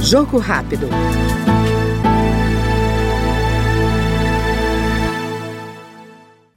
Jogo rápido.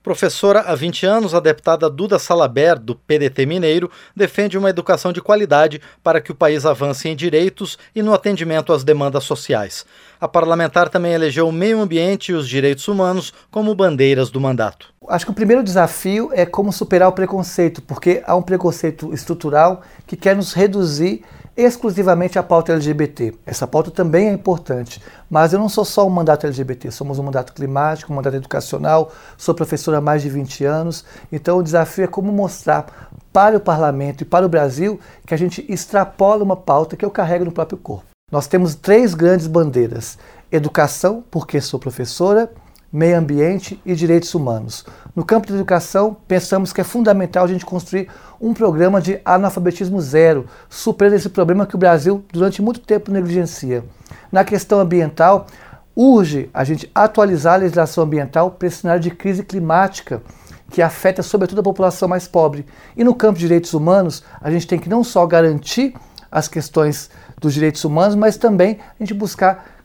Professora há 20 anos, a deputada Duda Salaber, do PDT Mineiro, defende uma educação de qualidade para que o país avance em direitos e no atendimento às demandas sociais. A parlamentar também elegeu o meio ambiente e os direitos humanos como bandeiras do mandato. Acho que o primeiro desafio é como superar o preconceito, porque há um preconceito estrutural que quer nos reduzir exclusivamente a pauta LGBT. Essa pauta também é importante, mas eu não sou só um mandato LGBT, somos um mandato climático, um mandato educacional, sou professora há mais de 20 anos, então o desafio é como mostrar para o parlamento e para o Brasil que a gente extrapola uma pauta que eu carrego no próprio corpo. Nós temos três grandes bandeiras: educação, porque sou professora, meio ambiente e direitos humanos. No campo da educação, pensamos que é fundamental a gente construir um programa de analfabetismo zero, superando esse problema que o Brasil durante muito tempo negligencia. Na questão ambiental, urge a gente atualizar a legislação ambiental para esse cenário de crise climática que afeta sobretudo a população mais pobre. E no campo de direitos humanos, a gente tem que não só garantir as questões dos direitos humanos, mas também a gente buscar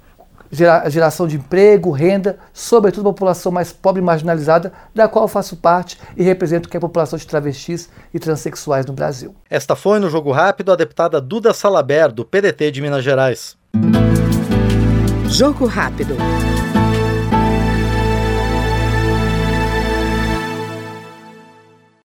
geração de emprego, renda, sobretudo a população mais pobre e marginalizada, da qual faço parte e represento que é a população de travestis e transexuais no Brasil. Esta foi no Jogo Rápido a deputada Duda Salaber, do PDT de Minas Gerais. Jogo Rápido.